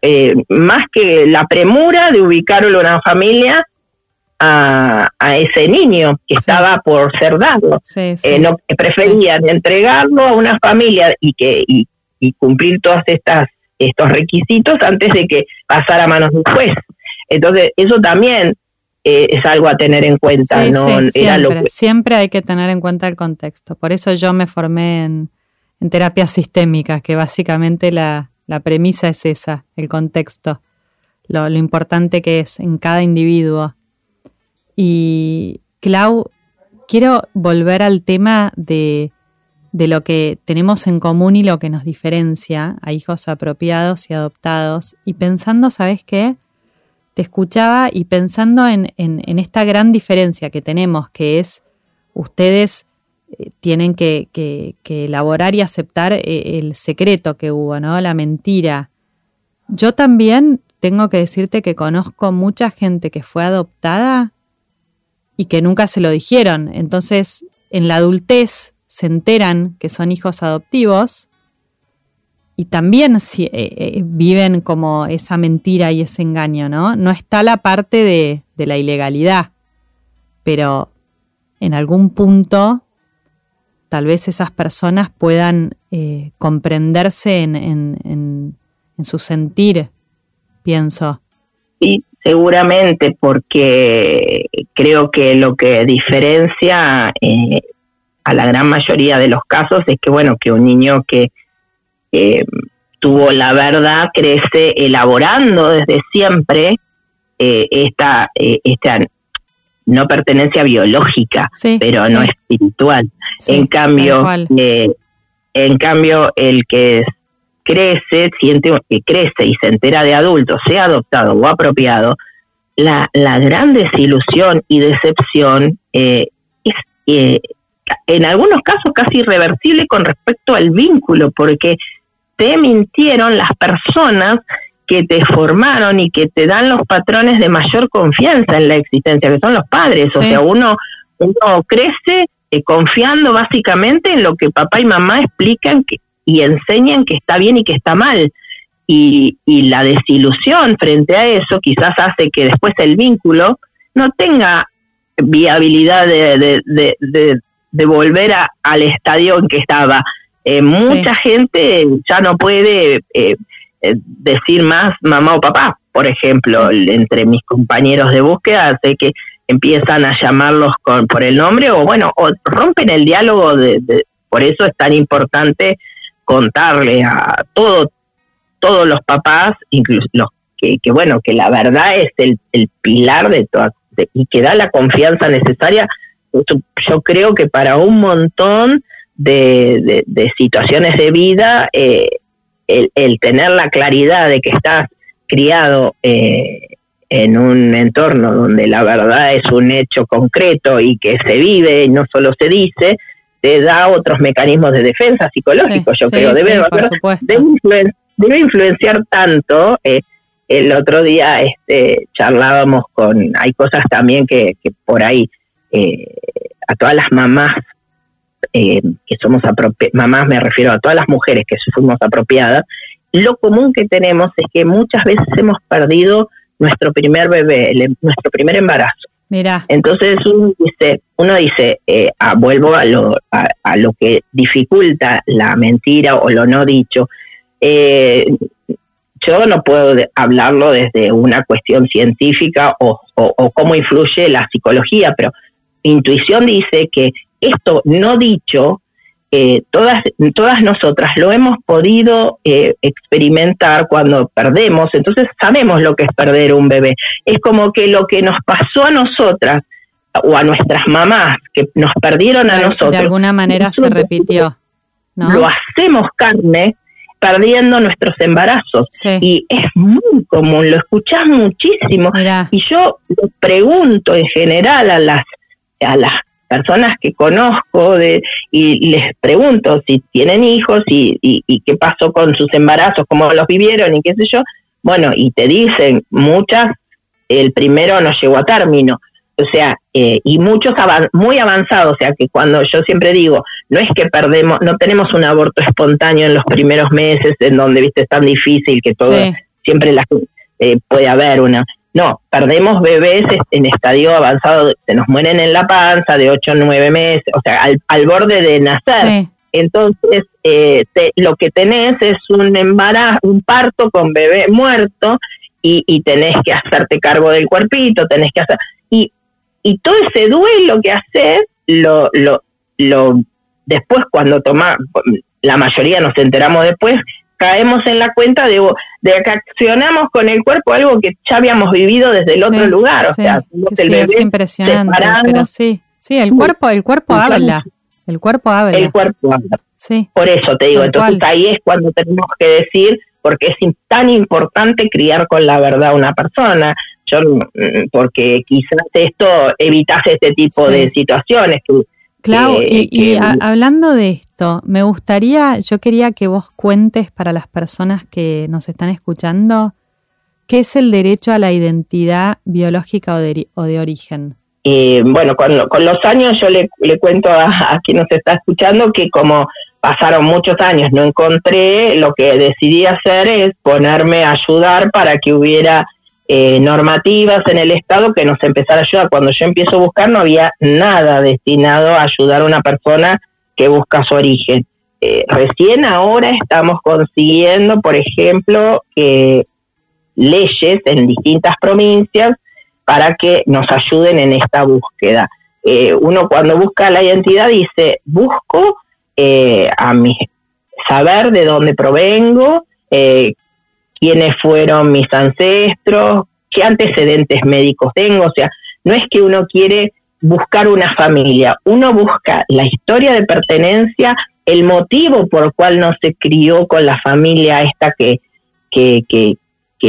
Speaker 3: más que la premura de ubicarlo en una familia a, ese niño que estaba por ser dado. Eh, no, preferían entregarlo a una familia y que y, cumplir todos estas estos requisitos antes de que pasara a manos de un juez. Entonces, eso también eh, es algo a tener en cuenta. ¿no?
Speaker 2: siempre, siempre hay que tener en cuenta el contexto. Por eso yo me formé en, en terapias sistémicas, que básicamente la, la premisa es esa, el contexto, lo, lo importante que es en cada individuo y Clau, quiero volver al tema de, de lo que tenemos en común y lo que nos diferencia a hijos apropiados y adoptados. Y pensando, ¿sabes qué? Te escuchaba y pensando en, en, esta gran diferencia que tenemos, que es ustedes eh, tienen que, que, que, elaborar y aceptar eh, el secreto que hubo, ¿no? La mentira. Yo también tengo que decirte que conozco mucha gente que fue adoptada y que nunca se lo dijeron. Entonces, en la adultez se enteran que son hijos adoptivos y también eh, eh, viven como esa mentira y ese engaño, ¿no? No está la parte de, de la ilegalidad, pero en algún punto tal vez esas personas puedan eh, comprenderse en, en, su sentir, pienso.
Speaker 3: Sí, seguramente, porque creo que lo que diferencia eh, a la gran mayoría de los casos es que, bueno, que un niño que eh, tuvo la verdad crece elaborando desde siempre eh, esta, esta no pertenencia biológica, pero no espiritual. en cambio, en cambio, el que crece, siente que crece y se entera de adulto, sea adoptado o apropiado, la, la gran desilusión y decepción es en algunos casos casi irreversible con respecto al vínculo, porque te mintieron las personas que te formaron y que te dan los patrones de mayor confianza en la existencia, que son los padres. O sea, uno, uno crece eh, confiando básicamente en lo que papá y mamá explican que, y enseñan que está bien y que está mal. Y, y la desilusión frente a eso quizás hace que después el vínculo no tenga viabilidad de, de, de, de volver a, al estadio en que estaba. Eh, mucha gente ya no puede eh, eh, decir más mamá o papá, por ejemplo, entre mis compañeros de búsqueda, sé que empiezan a llamarlos con, por el nombre o bueno, o rompen el diálogo, de, por eso es tan importante contarle a todo, todos los papás, incluso los que, que bueno, que la verdad es el, el pilar de todas y que da la confianza necesaria, yo creo que para un montón de, situaciones de vida, eh, el, tener la claridad de que estás criado eh, en un entorno donde la verdad es un hecho concreto y que se vive y no solo se dice, te da otros mecanismos de defensa psicológicos, yo creo. Debe, debe, influenciar tanto. Eh, el otro día este, charlábamos con, hay cosas también que, que por ahí a todas las mamás eh, que somos mamás, me refiero a todas las mujeres que fuimos apropiadas, lo común que tenemos es que muchas veces hemos perdido nuestro primer bebé, em, nuestro primer embarazo. Entonces uno dice, uno dice eh, ah, vuelvo a lo, a, lo que dificulta la mentira o lo no dicho. Eh, yo no puedo hablarlo desde una cuestión científica o cómo influye la psicología, pero intuición dice que esto no dicho, eh, todas, todas nosotras lo hemos podido eh, experimentar cuando perdemos, entonces sabemos lo que es perder un bebé. Es como que lo que nos pasó a nosotras o a nuestras mamás, que nos perdieron a nosotros.
Speaker 2: De alguna manera se repitió.
Speaker 3: Lo hacemos carne perdiendo nuestros embarazos. Y es muy común, lo escuchás muchísimo. Y yo pregunto en general a las, a las personas que conozco de, y les pregunto si tienen hijos y, y, qué pasó con sus embarazos, cómo los vivieron y qué sé yo. Bueno, y te dicen muchas, el primero no llegó a término. O sea, eh, y muchos muy avanzados, o sea que cuando yo siempre digo, no es que perdemos, no tenemos un aborto espontáneo en los primeros meses, en donde viste es tan difícil que todo, siempre la, eh, puede haber una, no, perdemos bebés en estadio avanzado, se nos mueren en la panza de 8 o 9 meses, o sea, al, borde de nacer. Entonces, eh, lo que tenés es un embarazo, un parto con bebé muerto y, y, tenés que hacerte cargo del cuerpito, tenés que hacer... Y, y todo ese duelo que haces, lo, lo, lo después cuando toma, la mayoría nos enteramos después, caemos en la cuenta de, de que accionamos con el cuerpo algo que ya habíamos vivido desde el otro lugar. o sea,
Speaker 2: el es impresionante, pero sí, sí, el cuerpo, el cuerpo habla. El cuerpo habla.
Speaker 3: El cuerpo habla. Sí. Por eso te digo, entonces ahí es cuando tenemos que decir, porque es tan importante criar con la verdad a una persona. Yo, mm, porque quizás esto evitase este tipo de situaciones que
Speaker 2: Clau, y, hablando de esto, me gustaría, yo quería que vos cuentes para las personas que nos están escuchando, ¿qué es el derecho a la identidad biológica o de, origen?
Speaker 3: bueno, con, los años yo le, cuento a, a, quien nos está escuchando que como pasaron muchos años, no encontré, lo que decidí hacer es ponerme a ayudar para que hubiera eh, normativas en el Estado que nos empezara a ayudar. Cuando yo empiezo a buscar no había nada destinado a ayudar a una persona que busca su origen. Eh, recién ahora estamos consiguiendo, por ejemplo, leyes en distintas provincias para que nos ayuden en esta búsqueda. Eh, uno cuando busca la identidad dice, busco a mi, saber de dónde provengo, quiénes fueron mis ancestros, qué antecedentes médicos tengo, o sea, no es que uno quiere buscar una familia, uno busca la historia de pertenencia, el motivo por cual no se crió con la familia esta que, que, que,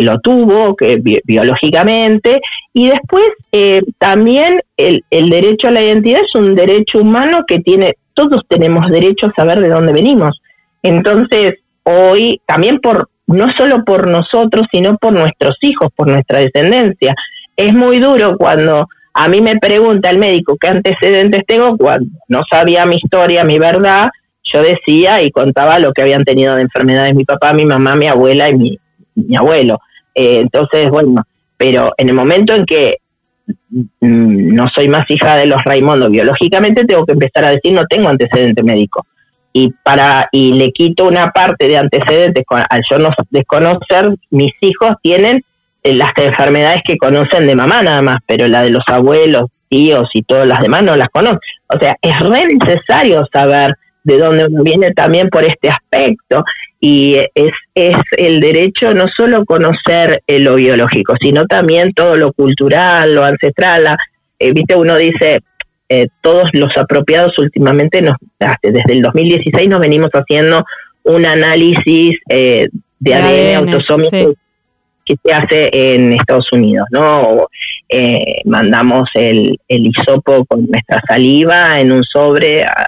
Speaker 3: lo tuvo que biológicamente. Y después eh, también el, el derecho a la identidad es un derecho humano que tiene todos tenemos derecho a saber de dónde venimos. Entonces hoy también por no solo por nosotros sino por nuestros hijos por nuestra descendencia es muy duro cuando a mí me pregunta el médico qué antecedentes tengo cuando no sabía mi historia, mi verdad, yo decía y contaba lo que habían tenido de enfermedades mi papá, mi mamá, mi abuela y mi, mi abuelo. Eh, entonces, bueno, pero en el momento en que mm, no soy más hija de los Raimundo biológicamente, tengo que empezar a decir no tengo antecedente médico. Y para y le quito una parte de antecedentes al yo no desconocer, mis hijos tienen eh, las enfermedades que conocen de mamá nada más, pero la de los abuelos, tíos y todas las demás no las conocen. O sea, es re necesario saber de dónde viene también por este aspecto y es, es el derecho no solo conocer eh, lo biológico, sino también todo lo cultural, lo ancestral. Eh, Viste, uno dice, todos los apropiados últimamente, nos, desde el 2016 nos venimos haciendo un análisis de ADN, autosómico que se hace en Estados Unidos, ¿no? Eh, mandamos el, el hisopo con nuestra saliva en un sobre a,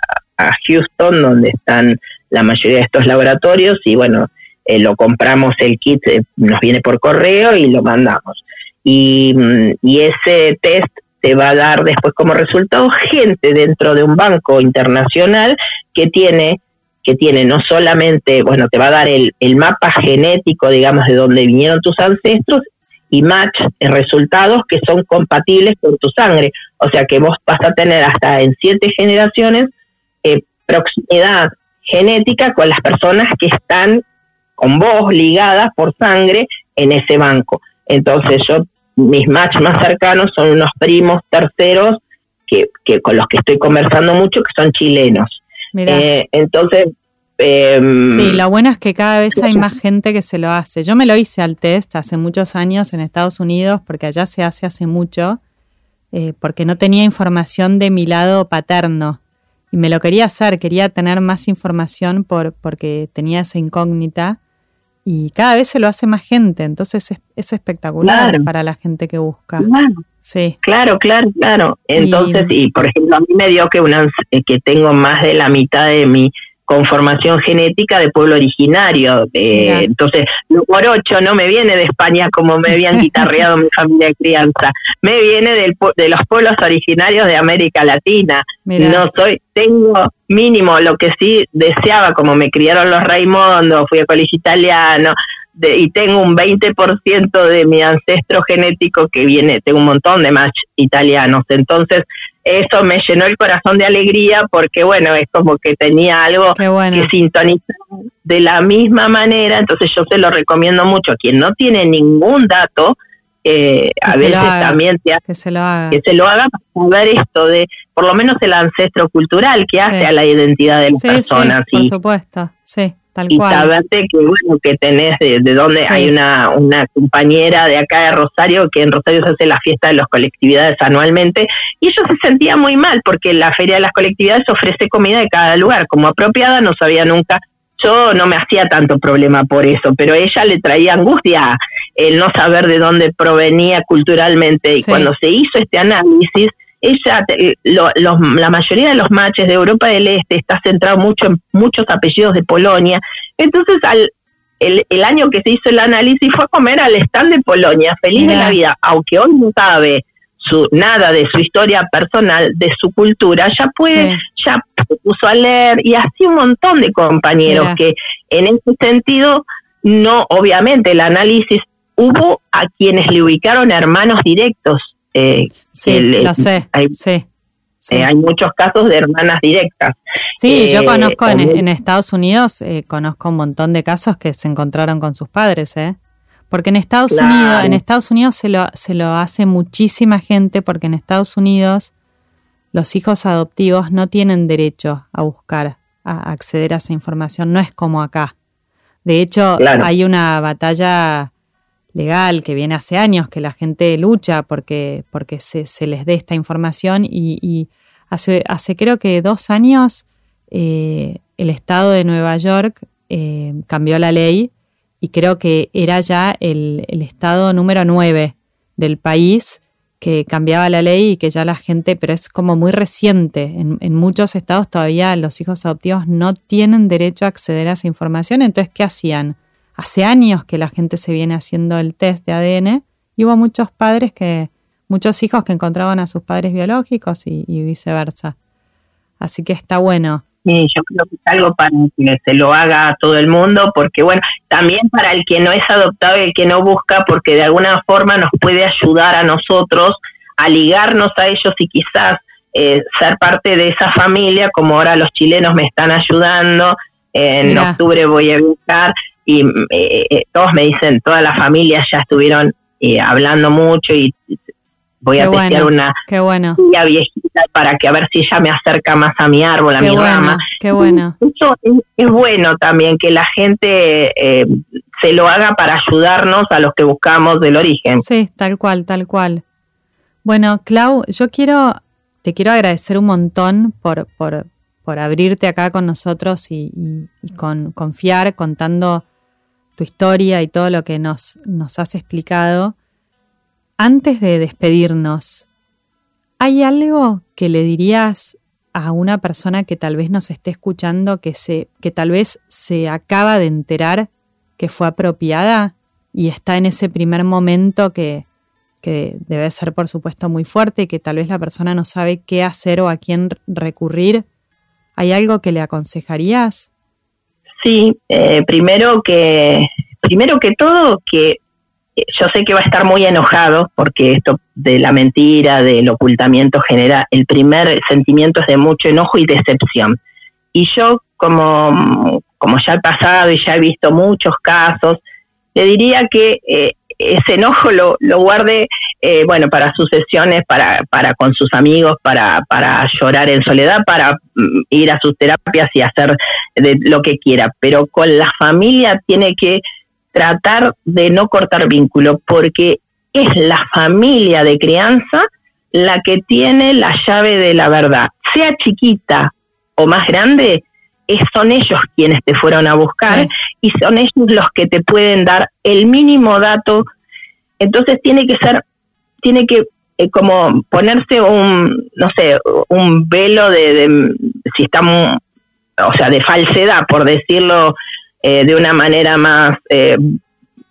Speaker 3: Houston, donde están la mayoría de estos laboratorios, y bueno, eh, lo compramos el kit, eh, nos viene por correo y lo mandamos. Y, mm, y ese test te va a dar después como resultado gente dentro de un banco internacional que tiene que tiene no solamente, bueno, te va a dar el, el mapa genético, digamos, de dónde vinieron tus ancestros y match resultados que son compatibles con tu sangre. O sea que vos vas a tener hasta en siete generaciones eh, proximidad genética con las personas que están con vos ligadas por sangre en ese banco. Entonces yo, mis match más cercanos son unos primos terceros que, que con los que estoy conversando mucho, que son chilenos. Eh, entonces...
Speaker 2: Em, sí, lo bueno es que cada vez hay más gente que se lo hace. Yo me lo hice al test hace muchos años en Estados Unidos, porque allá se hace hace mucho, eh, porque no tenía información de mi lado paterno. Y me lo quería hacer, quería tener más información por, porque tenía esa incógnita. Y cada vez se lo hace más gente, entonces es, espectacular para la gente que busca.
Speaker 3: Sí. Claro, claro, claro. Entonces, y, por ejemplo, a mí me dio que, una, eh, que tengo más de la mitad de mi conformación genética de pueblo originario. Eh, entonces, por ocho no me viene de España como me habían guitarreado mi familia de crianza, me viene del, de los pueblos originarios de América Latina. No soy, tengo mínimo lo que sí deseaba, como me criaron los Raimundo, fui a colegio italiano, y tengo un 20% de mi ancestro genético que viene, tengo un montón de match italianos. Entonces, eso me llenó el corazón de alegría porque, bueno, es como que tenía algo que sintonizar de la misma manera. Entonces, yo se lo recomiendo mucho a quien no tiene ningún dato. Eh, a veces también te
Speaker 2: que se lo haga.
Speaker 3: que se lo haga para ver esto de por lo menos el ancestro cultural que hace a la identidad de las personas.
Speaker 2: Sí, por supuesto, sí
Speaker 3: y saberte que bueno que tenés de, de dónde hay una, una compañera de acá de Rosario que en Rosario se hace la fiesta de las colectividades anualmente y ella se sentía muy mal porque la feria de las colectividades ofrece comida de cada lugar. Como apropiada no sabía nunca. Yo no me hacía tanto problema por eso, pero ella le traía angustia el no saber de dónde provenía culturalmente. Y cuando se hizo este análisis, ella, la mayoría de los matches de Europa del Este está centrado mucho en muchos apellidos de Polonia. Entonces, al, el, el año que se hizo el análisis fue a comer al stand de Polonia, feliz de la vida, aunque hoy no sabe su, nada de su historia personal, de su cultura, ya puede, ya se puso a leer y así un montón de compañeros que en ese sentido, no, obviamente el análisis hubo a quienes le ubicaron hermanos directos
Speaker 2: eh, sí, lo sé, sí.
Speaker 3: Eh, hay muchos casos de hermanas directas.
Speaker 2: Sí, yo conozco en, Estados Unidos, conozco un montón de casos que se encontraron con sus padres, ¿eh? Porque en Estados Unidos, en Estados Unidos se lo, se lo hace muchísima gente, porque en Estados Unidos los hijos adoptivos no tienen derecho a buscar, a acceder a esa información. No es como acá. De hecho, hay una batalla legal que viene hace años que la gente lucha porque, porque se, se les dé esta información y, hace, hace creo que dos años eh, el estado de Nueva York eh, cambió la ley y creo que era ya el, el estado número nueve del país que cambiaba la ley y que ya la gente, pero es como muy reciente. En, en, muchos estados todavía los hijos adoptivos no tienen derecho a acceder a esa información. Entonces, ¿qué hacían? Hace años que la gente se viene haciendo el test de ADN y hubo muchos padres que, muchos hijos que encontraban a sus padres biológicos y, viceversa. Así que está bueno.
Speaker 3: Sí, yo creo que es algo para que se lo haga a todo el mundo, porque bueno, también para el que no es adoptado y el que no busca, porque de alguna forma nos puede ayudar a nosotros a ligarnos a ellos y quizás eh, ser parte de esa familia, como ahora los chilenos me están ayudando, en octubre voy a buscar y eh, eh, todos me dicen, toda la familia ya estuvieron eh, hablando mucho y voy a testear una
Speaker 2: qué bueno.
Speaker 3: viejita para que a ver si ella me acerca más a mi árbol, a mi rama.
Speaker 2: Qué bueno.
Speaker 3: Eso es, bueno también que la gente se lo haga para ayudarnos a los que buscamos del origen.
Speaker 2: Sí, tal cual, tal cual. Bueno, Clau, yo quiero, te quiero agradecer un montón por, por, por abrirte acá con nosotros y, con confiar contando tu historia y todo lo que nos, nos has explicado. Antes de despedirnos, ¿hay algo que le dirías a una persona que tal vez nos esté escuchando, que, se, que tal vez se acaba de enterar que fue apropiada y está en ese primer momento que, que debe ser por supuesto muy fuerte y que tal vez la persona no sabe qué hacer o a quién recurrir? ¿Hay algo que le aconsejarías?
Speaker 3: Sí, eh, primero que primero que todo que eh, yo sé que va a estar muy enojado porque esto de la mentira, del ocultamiento genera, el primer sentimiento es de mucho enojo y decepción. Y yo, como, como ya he pasado y ya he visto muchos casos, le diría que eh, ese enojo lo, lo guarde, eh, bueno, para sus sesiones, para, para con sus amigos, para, para llorar en soledad, para mm, ir a sus terapias y hacer de lo que quiera. Pero con la familia tiene que tratar de no cortar vínculo, porque es la familia de crianza la que tiene la llave de la verdad. Sea chiquita o más grande, son ellos quienes te fueron a buscar y son ellos los que te pueden dar el mínimo dato. Entonces tiene que ser, tiene que eh, como ponerse un, no sé, un velo de, si está, o sea, de falsedad, por decirlo eh, de una manera más eh,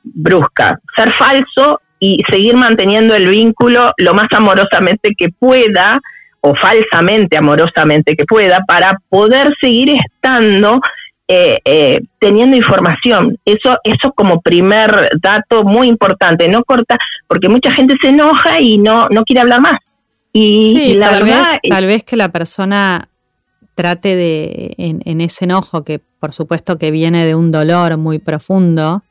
Speaker 3: brusca. Ser falso y seguir manteniendo el vínculo lo más amorosamente que pueda o falsamente amorosamente que pueda para poder seguir estando eh, eh, teniendo información. Eso, eso como primer dato muy importante, no corta, porque mucha gente se enoja y no, no quiere hablar más. Y,
Speaker 2: la tal verdad, vez, tal vez que la persona trate de, en, en, ese enojo, que por supuesto que viene de un dolor muy profundo,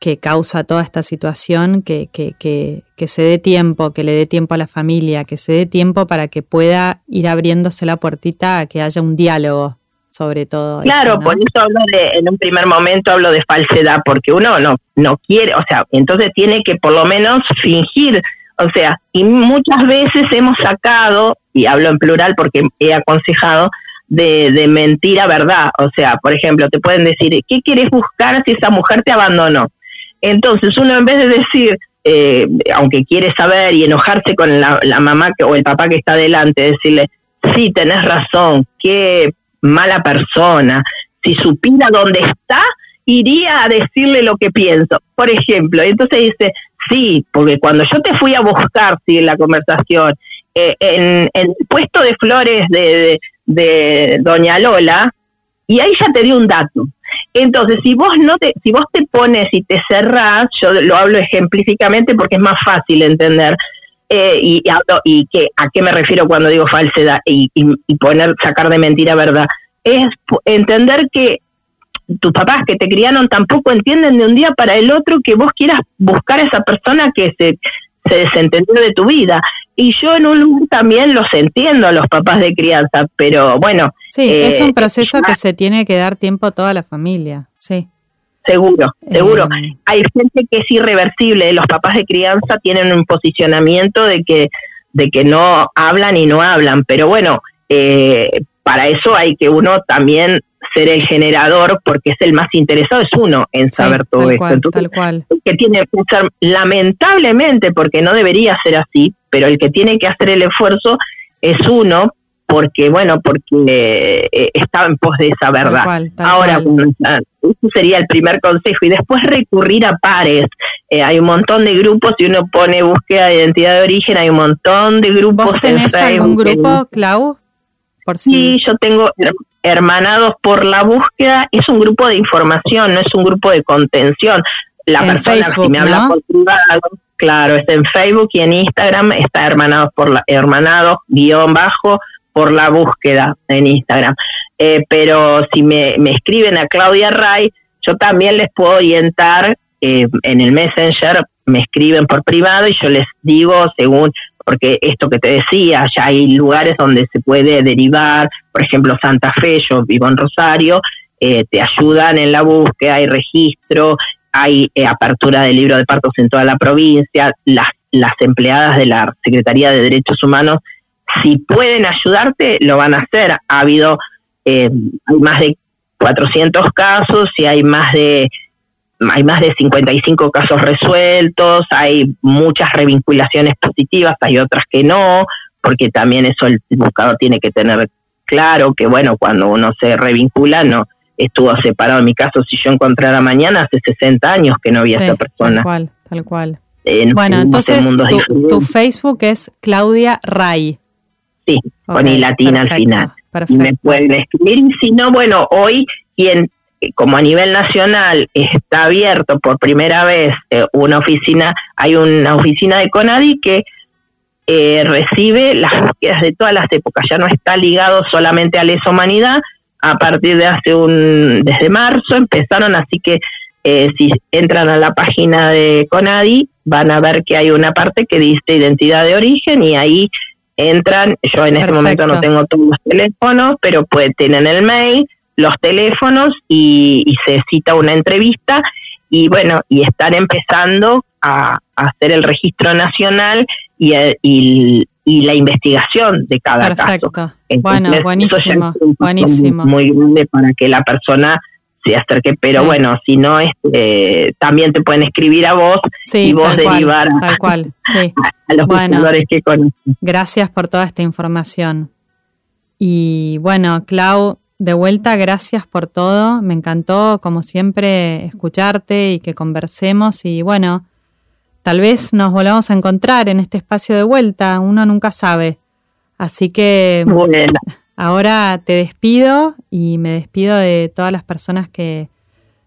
Speaker 2: que causa toda esta situación, que, que, que, que, se dé tiempo, que le dé tiempo a la familia, que se dé tiempo para que pueda ir abriéndose la puertita a que haya un diálogo sobre todo.
Speaker 3: Claro, por eso hablo de, en un primer momento hablo de falsedad, porque uno no, no quiere, o sea, entonces tiene que por lo menos fingir, o sea, y muchas veces hemos sacado, y hablo en plural porque he aconsejado, de, de mentira verdad, o sea, por ejemplo, te pueden decir, ¿qué quieres buscar si esa mujer te abandonó? Entonces uno en vez de decir, eh, aunque quiere saber y enojarse con la, mamá o el papá que está delante, decirle, sí, tenés razón, qué mala persona, si supiera dónde está, iría a decirle lo que pienso. Por ejemplo, entonces dice, sí, porque cuando yo te fui a buscar, en la conversación, eh, en, el puesto de flores de, de Doña Lola, y ahí ya te di un dato. Entonces, si vos no te, si vos te pones y te cerrás, yo lo hablo ejemplíficamente porque es más fácil entender, eh, y, y que, a qué me refiero cuando digo falsedad y, y, poner, sacar de mentira verdad, es entender que tus papás que te criaron tampoco entienden de un día para el otro que vos quieras buscar a esa persona que se, se desentendió de tu vida. Y yo en un lugar también los entiendo a los papás de crianza, pero bueno.
Speaker 2: Sí, es un eh, proceso que se tiene que dar tiempo a toda la familia, sí.
Speaker 3: Seguro, seguro. Eh, Hay gente que es irreversible, los papás de crianza tienen un posicionamiento de que, de que no hablan y no hablan, pero bueno, eh, para eso hay que uno también ser el generador, porque es el más interesado, es uno en saber todo esto.
Speaker 2: tal cual.
Speaker 3: que tiene que ser, lamentablemente, porque no debería ser así, pero el que tiene que hacer el esfuerzo es uno, porque, bueno, porque eh, está en pos de esa verdad. Ahora, ese sería el primer consejo. Y después recurrir a pares. Eh, hay un montón de grupos, si uno pone búsqueda de identidad de origen, hay un montón de grupos.
Speaker 2: ¿Vos tenés algún grupo, Clau?
Speaker 3: Por Sí, yo tengo Hermanados por la Búsqueda. Es un grupo de información, no es un grupo de contención. La persona que me habla por privado, claro, está en Facebook y en Instagram, está Hermanados por la, Hermanados, guion bajo, por la búsqueda en Instagram. Eh, pero si me, escriben a Claudia Ray, yo también les puedo orientar eh, en el Messenger, me escriben por privado y yo les digo según, porque esto que te decía, ya hay lugares donde se puede derivar, por ejemplo Santa Fe, yo vivo en Rosario, eh, te ayudan en la búsqueda, hay registro, hay apertura de libro de partos en toda la provincia, las, las empleadas de la Secretaría de Derechos Humanos si pueden ayudarte, lo van a hacer. Ha habido eh, más de 400 casos y hay más de hay más de 55 casos resueltos, hay muchas revinculaciones positivas, hay otras que no, porque también eso el buscador tiene que tener claro que bueno, cuando uno se revincula no estuvo separado. En mi caso, si yo encontrara mañana, hace 60 años que no había esa persona.
Speaker 2: Tal cual, tal cual. bueno, entonces tu, tu, Facebook es Claudia Ray
Speaker 3: con I latina al final. Y me pueden escribir, si no, bueno, hoy quien como a nivel nacional está abierto por primera vez eh, una oficina, hay una oficina de CONADI que eh, recibe las búsquedas de todas las épocas, ya no está ligado solamente a lesa humanidad, a partir de hace un, desde marzo empezaron, así que eh, si entran a la página de CONADI van a ver que hay una parte que dice identidad de origen y ahí entran, yo en este momento no tengo todos los teléfonos, pero pueden tener el mail, los teléfonos y, se cita una entrevista y bueno, y están empezando a, hacer el registro nacional y, y, la investigación de cada
Speaker 2: Perfecto. bueno, buenísimo, buenísimo.
Speaker 3: Muy grande para que la persona se acerque, pero bueno, si no, este, también te pueden escribir a vos y vos derivar
Speaker 2: tal cual, sí.
Speaker 3: a, los bueno, que conoces.
Speaker 2: Gracias por toda esta información. Y bueno, Clau, de vuelta, gracias por todo. Me encantó, como siempre, escucharte y que conversemos. Y bueno, tal vez nos volvamos a encontrar en este espacio de vuelta. Uno nunca sabe. Así que Ahora te despido y me despido de todas las personas que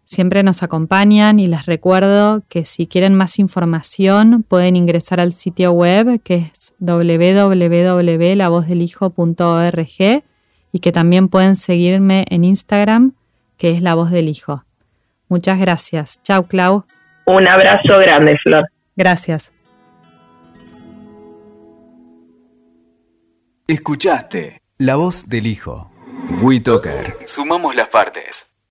Speaker 2: siempre nos acompañan y les recuerdo que si quieren más información pueden ingresar al sitio web que es www.lavozdelhijo.org y que también pueden seguirme en Instagram que es La Voz del Hijo. Muchas gracias. Chao, Clau.
Speaker 3: Un abrazo grande, Flor.
Speaker 2: Gracias.
Speaker 1: Escuchaste la voz del hijo. WeToker. Sumamos las partes.